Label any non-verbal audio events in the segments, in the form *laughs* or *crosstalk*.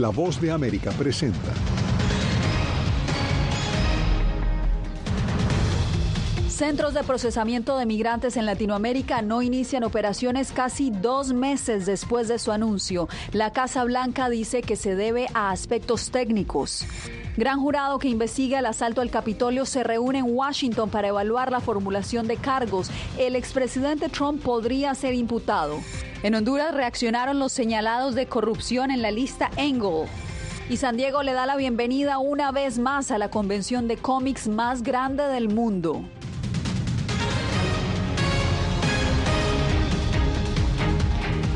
La voz de América presenta. Centros de procesamiento de migrantes en Latinoamérica no inician operaciones casi dos meses después de su anuncio. La Casa Blanca dice que se debe a aspectos técnicos. Gran jurado que investiga el asalto al Capitolio se reúne en Washington para evaluar la formulación de cargos. El expresidente Trump podría ser imputado. En Honduras reaccionaron los señalados de corrupción en la lista Engel. Y San Diego le da la bienvenida una vez más a la convención de cómics más grande del mundo.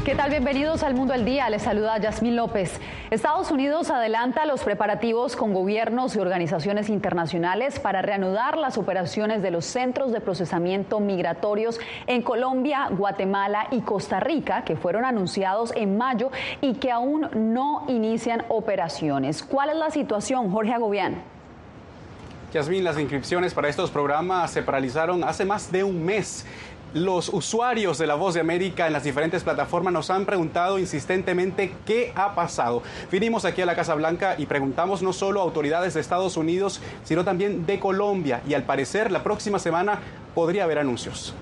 ¿Qué tal? Bienvenidos al Mundo al Día. Les saluda Yasmín López. Estados Unidos adelanta los preparativos con gobiernos y organizaciones internacionales para reanudar las operaciones de los centros de procesamiento migratorios en Colombia, Guatemala y Costa Rica, que fueron anunciados en mayo y que aún no inician operaciones. ¿Cuál es la situación, Jorge Agobián? Yasmín, las inscripciones para estos programas se paralizaron hace más de un mes. Los usuarios de La Voz de América en las diferentes plataformas nos han preguntado insistentemente qué ha pasado. Vinimos aquí a la Casa Blanca y preguntamos no solo a autoridades de Estados Unidos, sino también de Colombia. Y al parecer la próxima semana podría haber anuncios.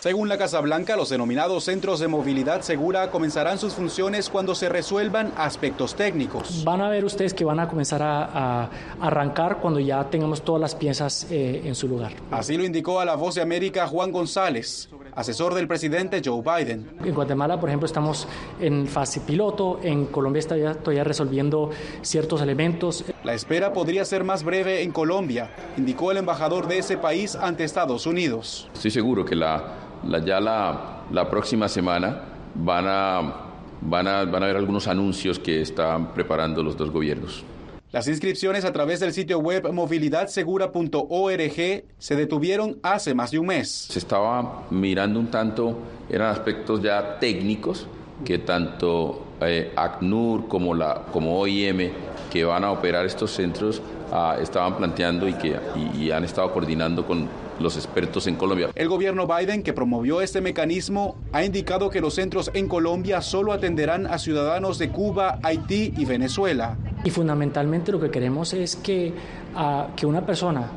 Según la Casa Blanca, los denominados centros de movilidad segura comenzarán sus funciones cuando se resuelvan aspectos técnicos. Van a ver ustedes que van a comenzar a, arrancar cuando ya tengamos todas las piezas eh, en su lugar. Así lo indicó a la Voz de América Juan González, asesor del presidente Joe Biden. En Guatemala, por ejemplo, estamos en fase piloto, en Colombia está ya, todavía resolviendo ciertos elementos. La espera podría ser más breve en Colombia, indicó el embajador de ese país ante Estados Unidos. Estoy seguro que la ya la, próxima semana van a, van, a, van a haber algunos anuncios que están preparando los dos gobiernos. Las inscripciones a través del sitio web movilidadsegura.org se detuvieron hace más de un mes. Se estaba mirando un tanto, eran aspectos ya técnicos que tanto eh, ACNUR como, la, como OIM que van a operar estos centros ah, estaban planteando y que y han estado coordinando con los expertos en Colombia. El gobierno Biden, que promovió este mecanismo, ha indicado que los centros en Colombia solo atenderán a ciudadanos de Cuba, Haití y Venezuela. Y fundamentalmente lo que queremos es que, ah, que una persona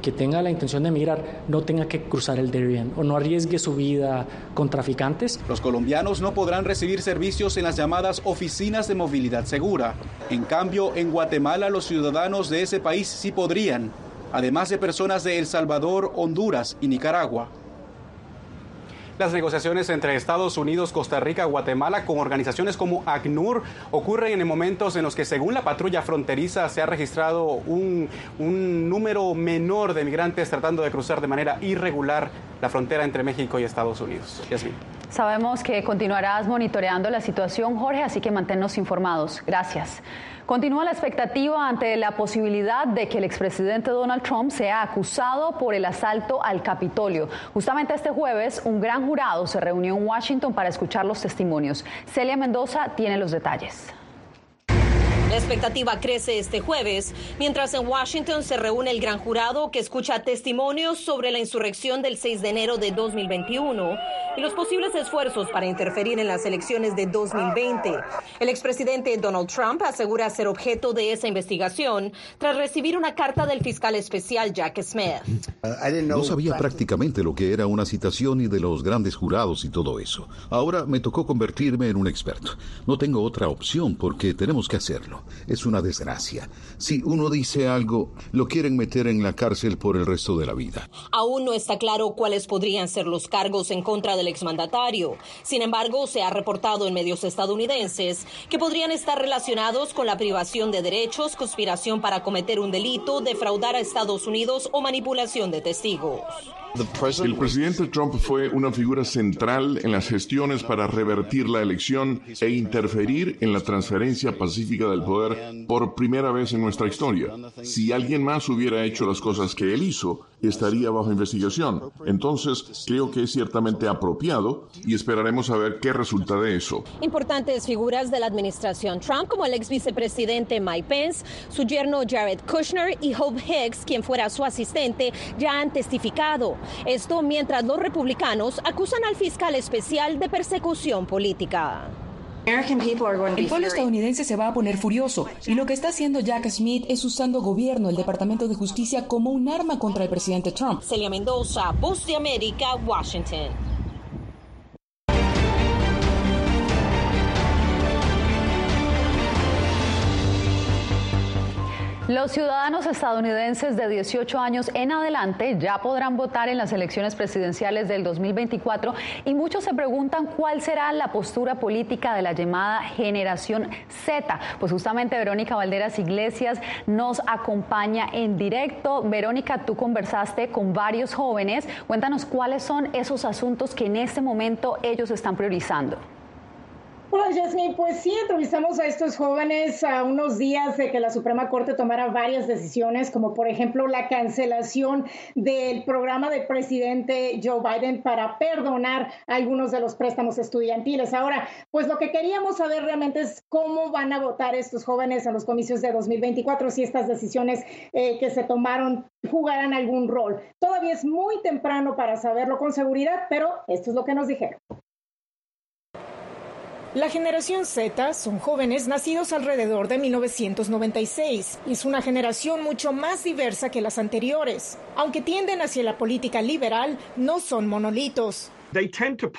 que, tenga la intención de emigrar no tenga que cruzar el Darien o no arriesgue su vida con traficantes. Los colombianos no podrán recibir servicios en las llamadas oficinas de movilidad segura. En cambio, en Guatemala los ciudadanos de ese país sí podrían además de personas de El Salvador, Honduras y Nicaragua. Las negociaciones entre Estados Unidos, Costa Rica, Guatemala con organizaciones como ACNUR ocurren en momentos en los que según la patrulla fronteriza se ha registrado un, número menor de migrantes tratando de cruzar de manera irregular la frontera entre México y Estados Unidos. Yasmin. Sabemos que continuarás monitoreando la situación, Jorge, así que manténnos informados. Gracias. Continúa la expectativa ante la posibilidad de que el expresidente Donald Trump sea acusado por el asalto al Capitolio. Justamente este jueves, un gran jurado se reunió en Washington para escuchar los testimonios. Celia Mendoza tiene los detalles. La expectativa crece este jueves, mientras en Washington se reúne el gran jurado que escucha testimonios sobre la insurrección del 6 de enero de 2021 y los posibles esfuerzos para interferir en las elecciones de 2020. El expresidente Donald Trump asegura ser objeto de esa investigación tras recibir una carta del fiscal especial Jack Smith. No sabía prácticamente lo que era una citación y de los grandes jurados y todo eso. Ahora me tocó convertirme en un experto. No tengo otra opción porque tenemos que hacerlo. Es una desgracia. Si uno dice algo, lo quieren meter en la cárcel por el resto de la vida. Aún no está claro cuáles podrían ser los cargos en contra del exmandatario. Sin embargo, se ha reportado en medios estadounidenses que podrían estar relacionados con la privación de derechos, conspiración para cometer un delito, defraudar a Estados Unidos o manipulación de testigos. El presidente Trump fue una figura central en las gestiones para revertir la elección e interferir en la transferencia pacífica del poder por primera vez en nuestra historia. Si alguien más hubiera hecho las cosas que él hizo, estaría bajo investigación. Entonces, creo que es ciertamente apropiado y esperaremos a ver qué resulta de eso. Importantes figuras de la administración Trump, como el ex vicepresidente Mike Pence, su yerno Jared Kushner y Hope Hicks, quien fuera su asistente, ya han testificado. Esto mientras los republicanos acusan al fiscal especial de persecución política. El pueblo estadounidense se va a poner furioso y lo que está haciendo Jack Smith es usando gobierno, el Departamento de Justicia, como un arma contra el presidente Trump. Celia Mendoza, Voz de América, Washington. Los ciudadanos estadounidenses de 18 años en adelante ya podrán votar en las elecciones presidenciales del 2024 y muchos se preguntan cuál será la postura política de la llamada generación Z. Pues justamente Verónica Valderas Iglesias nos acompaña en directo. Verónica, tú conversaste con varios jóvenes. Cuéntanos cuáles son esos asuntos que en este momento ellos están priorizando. Hola, Jasmine. Pues sí, entrevistamos a estos jóvenes a unos días de que la Suprema Corte tomara varias decisiones, como por ejemplo la cancelación del programa del presidente Joe Biden para perdonar algunos de los préstamos estudiantiles. Ahora, pues lo que queríamos saber realmente es cómo van a votar estos jóvenes en los comicios de 2024, si estas decisiones eh, que se tomaron jugarán algún rol. Todavía es muy temprano para saberlo con seguridad, pero esto es lo que nos dijeron. La generación Z son jóvenes nacidos alrededor de 1996 y es una generación mucho más diversa que las anteriores. Aunque tienden hacia la política liberal, no son monolitos.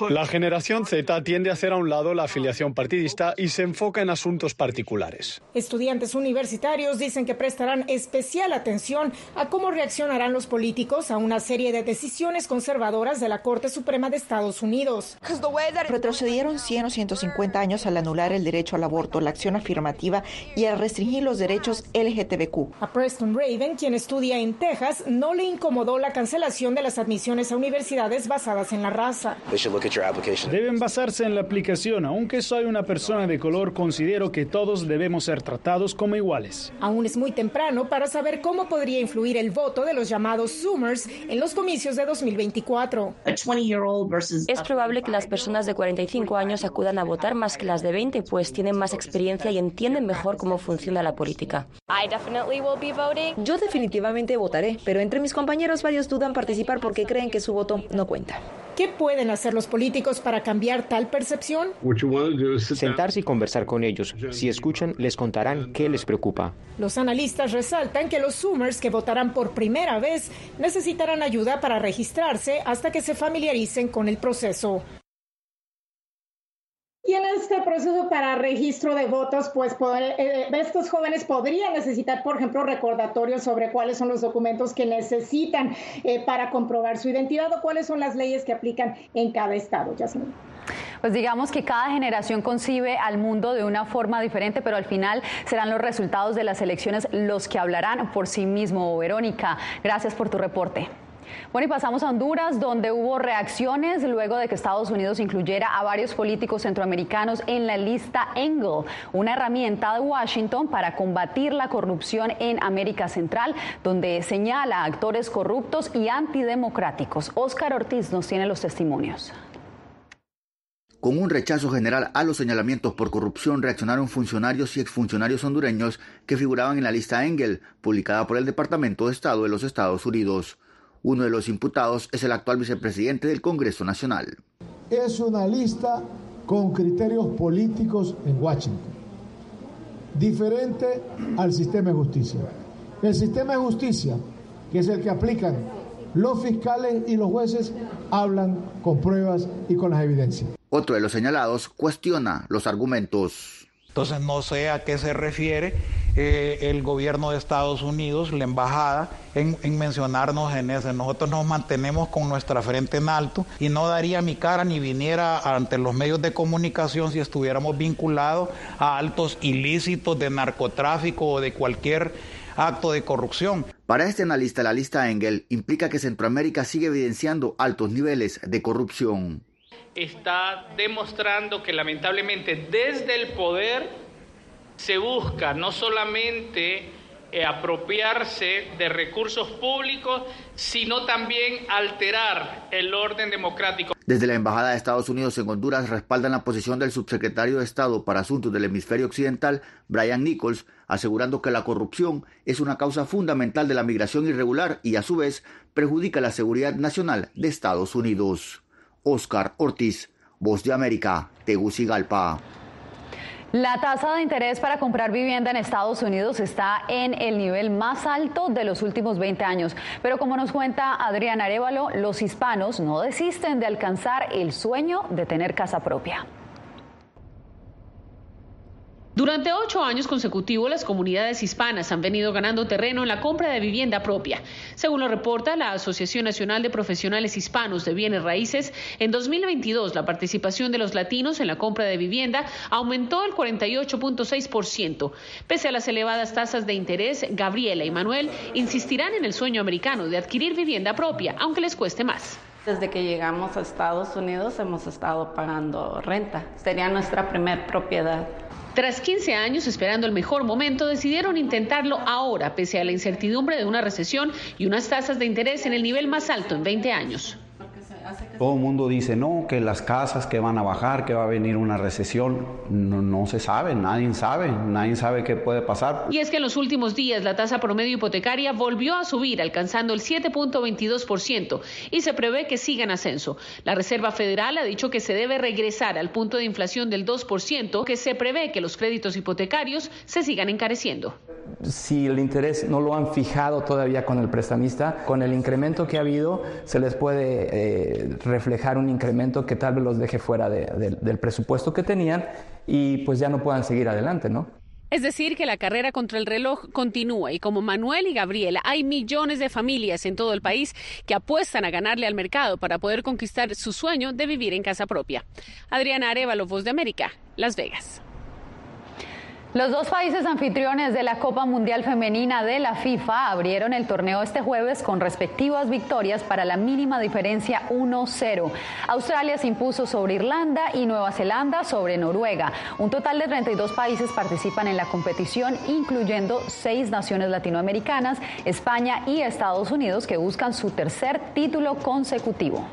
La generación Z tiende a hacer a un lado la afiliación partidista y se enfoca en asuntos particulares. Estudiantes universitarios dicen que prestarán especial atención a cómo reaccionarán los políticos a una serie de decisiones conservadoras de la Corte Suprema de Estados Unidos. Retrocedieron 100 o 150 años al anular el derecho al aborto, la acción afirmativa y al restringir los derechos LGTBQ. A Preston Raven, quien estudia en Texas, no le incomodó la cancelación de las admisiones a universidades basadas en la raza. Deben basarse en la aplicación. Aunque soy una persona de color, considero que todos debemos ser tratados como iguales. Aún es muy temprano para saber cómo podría influir el voto de los llamados Zoomers en los comicios de 2024. Es probable que las personas de 45 años acudan a votar más que las de 20, pues tienen más experiencia y entienden mejor cómo funciona la política. Yo definitivamente votaré, pero entre mis compañeros varios dudan participar porque creen que su voto no cuenta. ¿Qué pueden hacer los políticos para cambiar tal percepción? Sentarse y conversar con ellos. Si escuchan, les contarán qué les preocupa. Los analistas resaltan que los Zoomers que votarán por primera vez necesitarán ayuda para registrarse hasta que se familiaricen con el proceso. Y en este proceso para registro de votos, pues eh, estos jóvenes podrían necesitar, por ejemplo, recordatorios sobre cuáles son los documentos que necesitan eh, para comprobar su identidad o cuáles son las leyes que aplican en cada estado. Yasmin. Pues digamos que cada generación concibe al mundo de una forma diferente, pero al final serán los resultados de las elecciones los que hablarán por sí mismo. Verónica, gracias por tu reporte. Bueno, y pasamos a Honduras, donde hubo reacciones luego de que Estados Unidos incluyera a varios políticos centroamericanos en la lista Engel, una herramienta de Washington para combatir la corrupción en América Central, donde señala a actores corruptos y antidemocráticos. Óscar Ortiz nos tiene los testimonios. Con un rechazo general a los señalamientos por corrupción reaccionaron funcionarios y exfuncionarios hondureños que figuraban en la lista Engel, publicada por el Departamento de Estado de los Estados Unidos. Uno de los imputados es el actual vicepresidente del Congreso Nacional. Es una lista con criterios políticos en Washington, diferente al sistema de justicia. El sistema de justicia, que es el que aplican los fiscales y los jueces, hablan con pruebas y con las evidencias. Otro de los señalados cuestiona los argumentos. Entonces no sé a qué se refiere eh, el gobierno de Estados Unidos, la embajada, en, mencionarnos en ese. Nosotros nos mantenemos con nuestra frente en alto y no daría mi cara ni viniera ante los medios de comunicación si estuviéramos vinculados a altos ilícitos de narcotráfico o de cualquier acto de corrupción. Para este analista, la lista Engel implica que Centroamérica sigue evidenciando altos niveles de corrupción está demostrando que lamentablemente desde el poder se busca no solamente eh, apropiarse de recursos públicos, sino también alterar el orden democrático. Desde la Embajada de Estados Unidos en Honduras respaldan la posición del subsecretario de Estado para Asuntos del Hemisferio Occidental, Brian Nichols, asegurando que la corrupción es una causa fundamental de la migración irregular y a su vez perjudica la seguridad nacional de Estados Unidos. Oscar Ortiz, Voz de América, Tegucigalpa. La tasa de interés para comprar vivienda en Estados Unidos está en el nivel más alto de los últimos 20 años. Pero como nos cuenta Adrián Arevalo, los hispanos no desisten de alcanzar el sueño de tener casa propia. Durante ocho años consecutivos, las comunidades hispanas han venido ganando terreno en la compra de vivienda propia. Según lo reporta la Asociación Nacional de Profesionales Hispanos de Bienes Raíces, en 2022 la participación de los latinos en la compra de vivienda aumentó el 48.6%. Pese a las elevadas tasas de interés, Gabriela y Manuel insistirán en el sueño americano de adquirir vivienda propia, aunque les cueste más. Desde que llegamos a Estados Unidos hemos estado pagando renta. Sería nuestra primer propiedad. Tras 15 años esperando el mejor momento, decidieron intentarlo ahora, pese a la incertidumbre de una recesión y unas tasas de interés en el nivel más alto en 20 años. Todo el mundo dice, no, que las casas que van a bajar, que va a venir una recesión. No, no, se sabe, nadie sabe, nadie sabe qué puede pasar. Y es que en los últimos días la tasa promedio hipotecaria volvió a subir, alcanzando el 7.22% y se prevé que siga en ascenso. La Reserva Federal ha dicho que se debe regresar al punto de inflación del 2%, que se prevé que los créditos hipotecarios se sigan encareciendo. Si el interés no lo han fijado todavía con el prestamista, con el incremento que ha habido, se les puede... Eh, reflejar un incremento que tal vez los deje fuera del presupuesto que tenían y pues ya no puedan seguir adelante, ¿no? Es decir, que la carrera contra el reloj continúa y como Manuel y Gabriela, hay millones de familias en todo el país que apuestan a ganarle al mercado para poder conquistar su sueño de vivir en casa propia. Adriana Arevalo, Voz de América, Las Vegas. Los dos países anfitriones de la Copa Mundial Femenina de la FIFA abrieron el torneo este jueves con respectivas victorias para la mínima diferencia 1-0. Australia se impuso sobre Irlanda y Nueva Zelanda sobre Noruega. Un total de 32 países participan en la competición, incluyendo seis naciones latinoamericanas, España y Estados Unidos, que buscan su tercer título consecutivo.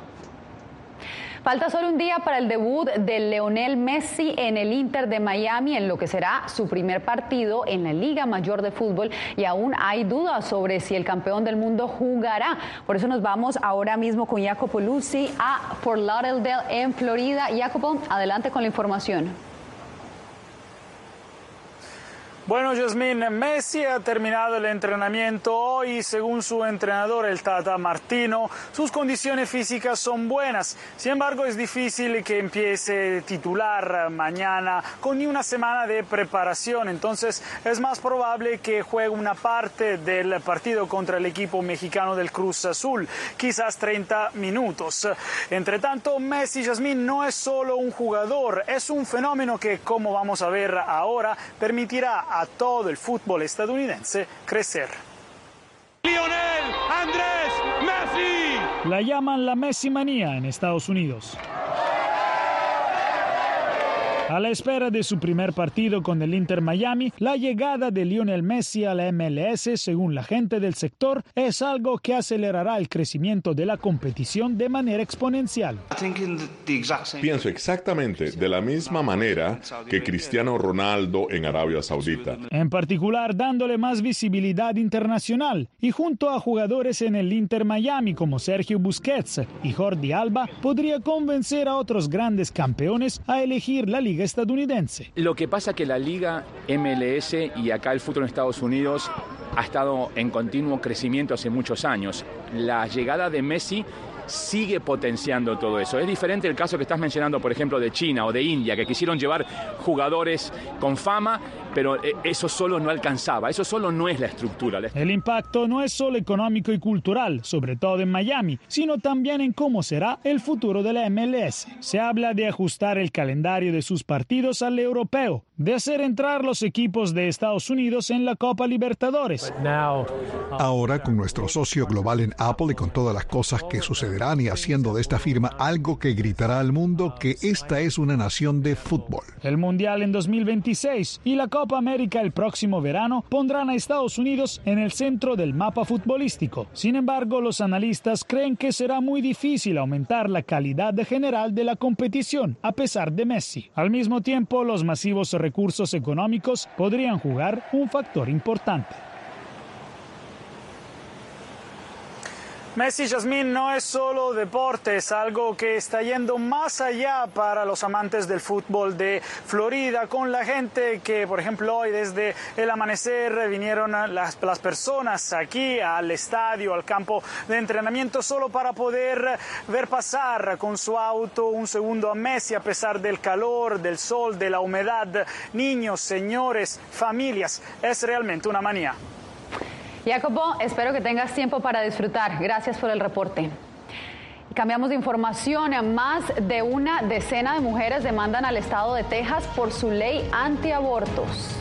Falta solo un día para el debut de Leonel Messi en el Inter de Miami, en lo que será su primer partido en la Liga Mayor de Fútbol y aún hay dudas sobre si el campeón del mundo jugará. Por eso nos vamos ahora mismo con Jacopo Luzzi a Fort Lauderdale en Florida. Jacopo, adelante con la información. Bueno, Jasmine, Messi ha terminado el entrenamiento hoy. Según su entrenador, el Tata Martino, sus condiciones físicas son buenas. Sin embargo, es difícil que empiece titular mañana con ni una semana de preparación. Entonces, es más probable que juegue una parte del partido contra el equipo mexicano del Cruz Azul, quizás 30 minutos. Entre tanto, Messi, Jasmine, no es solo un jugador, es un fenómeno que, como vamos a ver ahora, permitirá todo el fútbol estadounidense crecer. Lionel Andrés Messi. La llaman la Messi manía en Estados Unidos. A la espera de su primer partido con el Inter Miami, la llegada de Lionel Messi a la MLS, según la gente del sector, es algo que acelerará el crecimiento de la competición de manera exponencial. Pienso exactamente de la misma manera que Cristiano Ronaldo en Arabia Saudita. En particular, dándole más visibilidad internacional y junto a jugadores en el Inter Miami como Sergio Busquets y Jordi Alba, podría convencer a otros grandes campeones a elegir la liga estadounidense. Lo que pasa que la liga MLS y acá el fútbol en Estados Unidos ha estado en continuo crecimiento hace muchos años. La llegada de Messi sigue potenciando todo eso. Es diferente el caso que estás mencionando, por ejemplo, de China o de India, que quisieron llevar jugadores con fama, pero eh, eso solo no alcanzaba, eso solo no es la estructura. El impacto no es solo económico y cultural, sobre todo en Miami, sino también en cómo será el futuro de la MLS. Se habla de ajustar el calendario de sus partidos al europeo, de hacer entrar los equipos de Estados Unidos en la Copa Libertadores. Ahora, con nuestro socio global en Apple y con todas las cosas que sucederán, y haciendo de esta firma algo que gritará al mundo que esta es una nación de fútbol. El Mundial en 2026 y la Copa América el próximo verano pondrán a Estados Unidos en el centro del mapa futbolístico. Sin embargo, los analistas creen que será muy difícil aumentar la calidad general de la competición a pesar de Messi. Al mismo tiempo, los masivos recursos económicos podrían jugar un factor importante. Messi Jasmine no es solo deporte, es algo que está yendo más allá para los amantes del fútbol de Florida, con la gente que, por ejemplo, hoy desde el amanecer vinieron las, las personas aquí al estadio, al campo de entrenamiento, solo para poder ver pasar con su auto un segundo a Messi a pesar del calor, del sol, de la humedad. Niños, señores, familias, es realmente una manía. Jacobo, espero que tengas tiempo para disfrutar. Gracias por el reporte. Cambiamos de información. Más de una decena de mujeres demandan al estado de Texas por su ley antiabortos.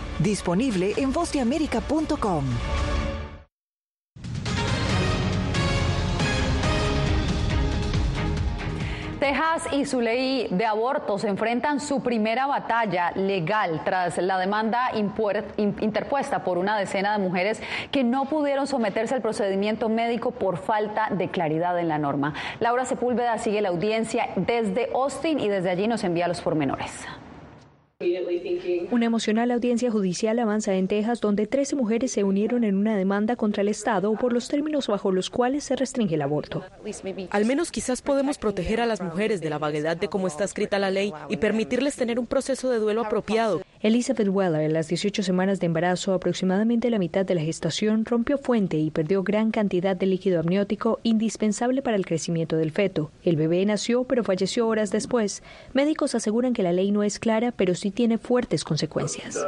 Disponible en vozdeamerica.com. Texas y su ley de abortos enfrentan su primera batalla legal tras la demanda interpuesta por una decena de mujeres que no pudieron someterse al procedimiento médico por falta de claridad en la norma. Laura Sepúlveda sigue la audiencia desde Austin y desde allí nos envía los pormenores. Una emocional audiencia judicial avanza en Texas donde 13 mujeres se unieron en una demanda contra el Estado por los términos bajo los cuales se restringe el aborto. Al menos quizás podemos proteger a las mujeres de la vaguedad de cómo está escrita la ley y permitirles tener un proceso de duelo apropiado. Elizabeth Weller, en las 18 semanas de embarazo, aproximadamente la mitad de la gestación, rompió fuente y perdió gran cantidad de líquido amniótico indispensable para el crecimiento del feto. El bebé nació pero falleció horas después. Médicos aseguran que la ley no es clara, pero sí tiene fuertes consecuencias.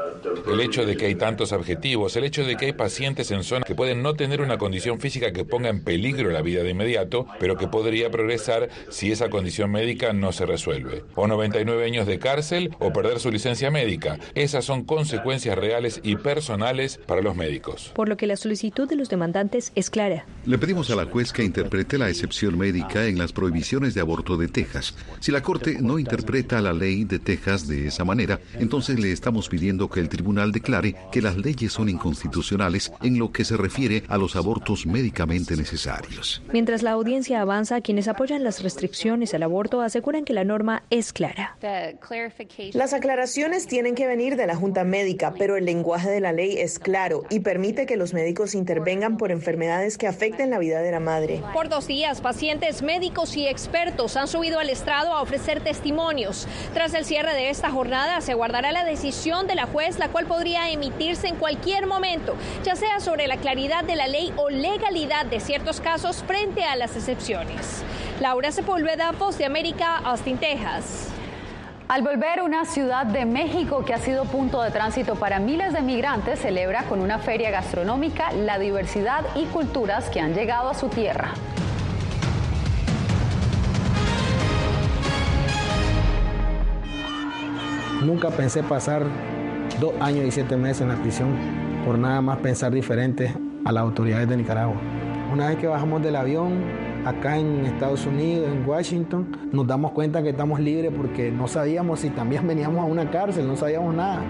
El hecho de que hay tantos objetivos, el hecho de que hay pacientes en zona que pueden no tener una condición física que ponga en peligro la vida de inmediato, pero que podría progresar si esa condición médica no se resuelve. O 99 años de cárcel o perder su licencia médica. Esas son consecuencias reales y personales para los médicos. Por lo que la solicitud de los demandantes es clara. Le pedimos a la juez que interprete la excepción médica en las prohibiciones de aborto de Texas. Si la Corte no interpreta la ley de Texas de esa manera, entonces le estamos pidiendo que el tribunal declare que las leyes son inconstitucionales en lo que se refiere a los abortos médicamente necesarios. Mientras la audiencia avanza, quienes apoyan las restricciones al aborto aseguran que la norma es clara. Las aclaraciones tienen que venir de la Junta Médica, pero el lenguaje de la ley es claro y permite que los médicos intervengan por enfermedades que afecten la vida de la madre. Por dos días, pacientes, médicos y expertos han subido al estrado a ofrecer testimonios. Tras el cierre de esta jornada, se guardará la decisión de la juez, la cual podría emitirse en cualquier momento, ya sea sobre la claridad de la ley o legalidad de ciertos casos frente a las excepciones. Laura Sepúlveda, Voz de América, Austin, Texas. Al volver, una ciudad de México que ha sido punto de tránsito para miles de migrantes celebra con una feria gastronómica la diversidad y culturas que han llegado a su tierra. Nunca pensé pasar dos años y siete meses en la prisión por nada más pensar diferente a las autoridades de Nicaragua. Una vez que bajamos del avión, acá en Estados Unidos, en Washington, nos damos cuenta que estamos libres porque no sabíamos si también *laughs* veníamos a una cárcel, no sabíamos nada.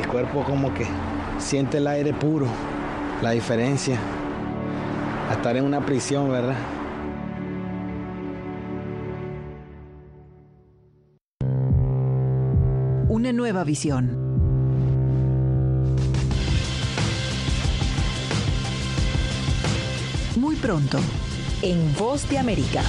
El cuerpo como que siente el aire puro, la diferencia a estar en una prisión, ¿verdad? Una nueva visión. Muy pronto en Voz de América.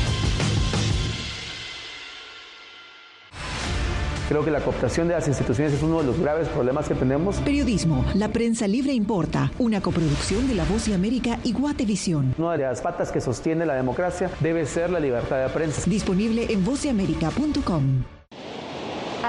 Creo que la cooptación de las instituciones es uno de los graves problemas que tenemos. Periodismo, la prensa libre importa, una coproducción de La Voz de América y Guatevisión. Una de las patas que sostiene la democracia debe ser la libertad de prensa. Disponible en vozdeamerica.com.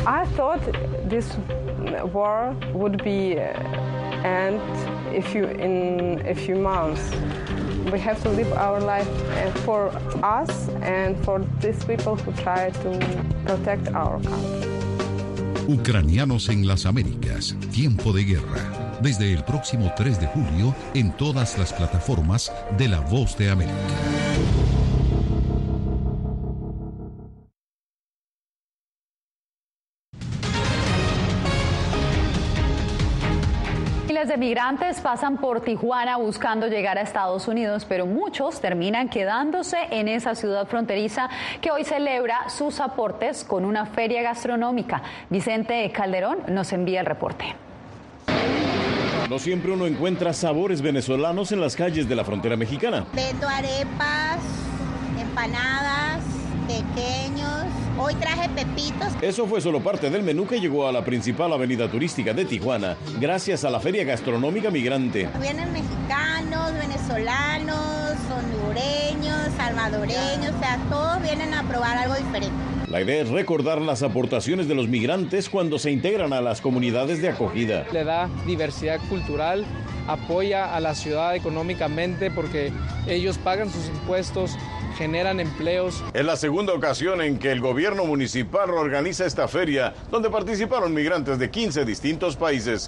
I thought this war would be uh, end if you in a few months. We have to live our life uh, for us and for these people who try to protect our country. Ucranianos en las Américas, tiempo de guerra. Desde el próximo 3 de julio en todas las plataformas de La Voz de América. De migrantes pasan por Tijuana buscando llegar a Estados Unidos, pero muchos terminan quedándose en esa ciudad fronteriza que hoy celebra sus aportes con una feria gastronómica. Vicente Calderón nos envía el reporte. No siempre uno encuentra sabores venezolanos en las calles de la frontera mexicana. Vendo arepas, empanadas, Hoy traje pepitos. Eso fue solo parte del menú que llegó a la principal avenida turística de Tijuana, gracias a la Feria Gastronómica Migrante. Vienen mexicanos, venezolanos, hondureños, salvadoreños, o sea, todos vienen a probar algo diferente. La idea es recordar las aportaciones de los migrantes cuando se integran a las comunidades de acogida. Le da diversidad cultural, apoya a la ciudad económicamente porque ellos pagan sus impuestos, generan empleos. Es la segunda ocasión en que el gobierno municipal organiza esta feria, donde participaron migrantes de 15 distintos países.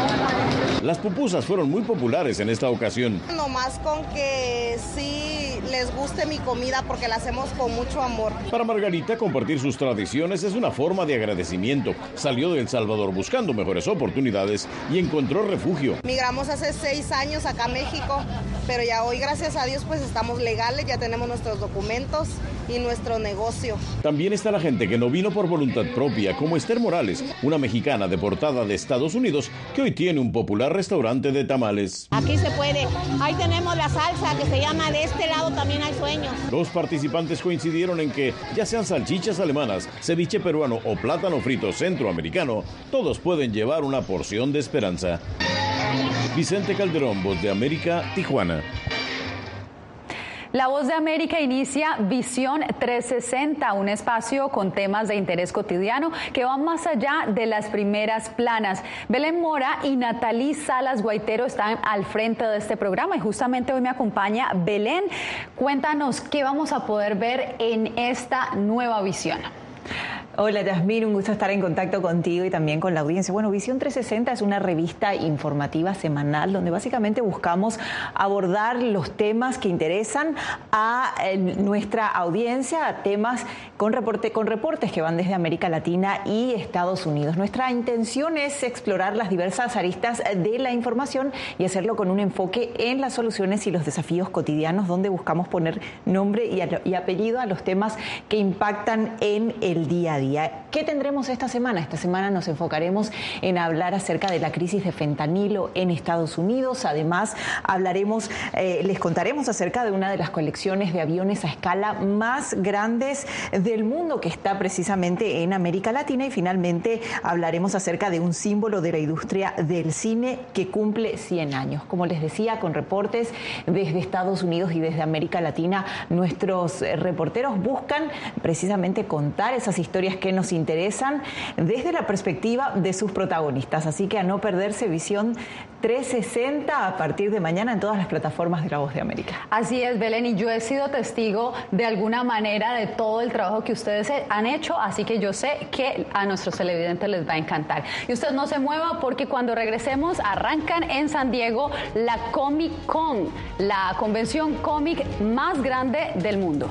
Las pupusas fueron muy populares en esta ocasión. No más con que sí les guste mi comida porque la hacemos con mucho amor. Para Margarita, compartir sus tradiciones es una forma de agradecimiento. Salió de El Salvador buscando mejores oportunidades y encontró refugio. Migramos hace seis años acá a México, pero ya hoy, gracias a Dios, pues estamos legales, ya tenemos nuestros documentos y nuestro negocio. También está la gente que no vino por voluntad propia, como Esther Morales, una mexicana deportada de Estados Unidos que hoy tiene un popular restaurante de tamales. Aquí se puede. Ahí tenemos la salsa que se llama De este lado también hay sueños. Los participantes coincidieron en que, ya sean salchichas alemanas, ceviche peruano o plátano frito centroamericano, todos pueden llevar una porción de esperanza. Vicente Calderón, Voz de América, Tijuana. La Voz de América inicia Visión 360, un espacio con temas de interés cotidiano que van más allá de las primeras planas. Belén Mora y Natalí Salas Guaitero están al frente de este programa y justamente hoy me acompaña Belén. Cuéntanos qué vamos a poder ver en esta nueva visión. Hola Yasmín, un gusto estar en contacto contigo y también con la audiencia. Bueno, Visión 360 es una revista informativa semanal donde básicamente buscamos abordar los temas que interesan a eh, nuestra audiencia, temas con, reporte, con reportes que van desde América Latina y Estados Unidos. Nuestra intención es explorar las diversas aristas de la información y hacerlo con un enfoque en las soluciones y los desafíos cotidianos donde buscamos poner nombre y, y apellido a los temas que impactan en el día a día. ¿Qué tendremos esta semana? Esta semana nos enfocaremos en hablar acerca de la crisis de fentanilo en Estados Unidos. Además, hablaremos, eh, les contaremos acerca de una de las colecciones de aviones a escala más grandes del mundo que está precisamente en América Latina y finalmente hablaremos acerca de un símbolo de la industria del cine que cumple 100 años. Como les decía, con reportes desde Estados Unidos y desde América Latina, nuestros eh, reporteros buscan precisamente contar esas historias que nos interesan desde la perspectiva de sus protagonistas. Así que a no perderse visión 360 a partir de mañana en todas las plataformas de La Voz de América. Así es, Belén, y yo he sido testigo de alguna manera de todo el trabajo que ustedes han hecho, así que yo sé que a nuestros televidentes les va a encantar. Y usted no se mueva porque cuando regresemos arrancan en San Diego la Comic Con, la convención cómic más grande del mundo.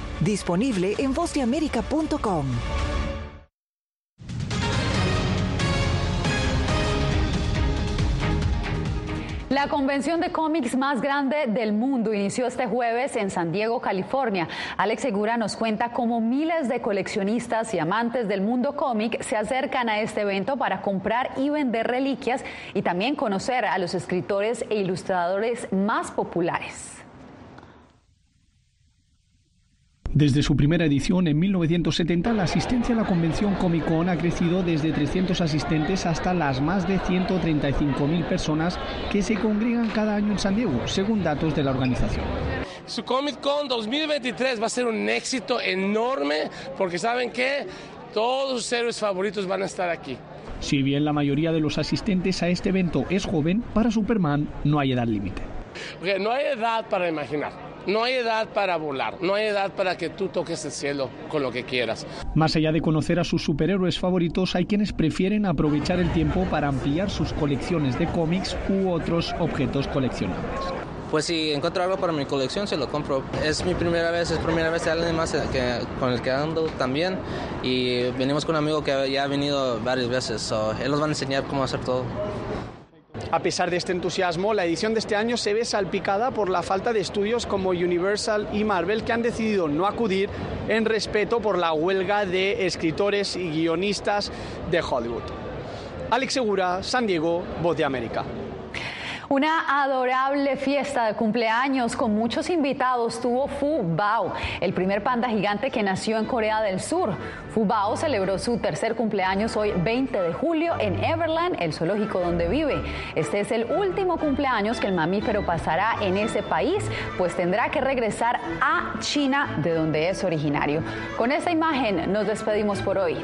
Disponible en vozdeamerica.com. La convención de cómics más grande del mundo inició este jueves en San Diego, California. Alex Segura nos cuenta cómo miles de coleccionistas y amantes del mundo cómic se acercan a este evento para comprar y vender reliquias y también conocer a los escritores e ilustradores más populares. Desde su primera edición en 1970, la asistencia a la convención Comic Con ha crecido desde 300 asistentes hasta las más de 135.000 personas que se congregan cada año en San Diego, según datos de la organización. Su Comic Con 2023 va a ser un éxito enorme porque saben que todos sus héroes favoritos van a estar aquí. Si bien la mayoría de los asistentes a este evento es joven, para Superman no hay edad límite. Porque no hay edad para imaginar. No hay edad para volar, no hay edad para que tú toques el cielo con lo que quieras. Más allá de conocer a sus superhéroes favoritos, hay quienes prefieren aprovechar el tiempo para ampliar sus colecciones de cómics u otros objetos coleccionables. Pues si encuentro algo para mi colección, se lo compro. Es mi primera vez, es primera vez de alguien más que, con el que ando también. Y venimos con un amigo que ya ha venido varias veces. So, él nos va a enseñar cómo hacer todo. A pesar de este entusiasmo, la edición de este año se ve salpicada por la falta de estudios como Universal y Marvel que han decidido no acudir en respeto por la huelga de escritores y guionistas de Hollywood. Alex Segura, San Diego, Voz de América. Una adorable fiesta de cumpleaños con muchos invitados tuvo Fu Bao, el primer panda gigante que nació en Corea del Sur. Fu Bao celebró su tercer cumpleaños hoy 20 de julio en Everland, el zoológico donde vive. Este es el último cumpleaños que el mamífero pasará en ese país, pues tendrá que regresar a China, de donde es originario. Con esta imagen nos despedimos por hoy.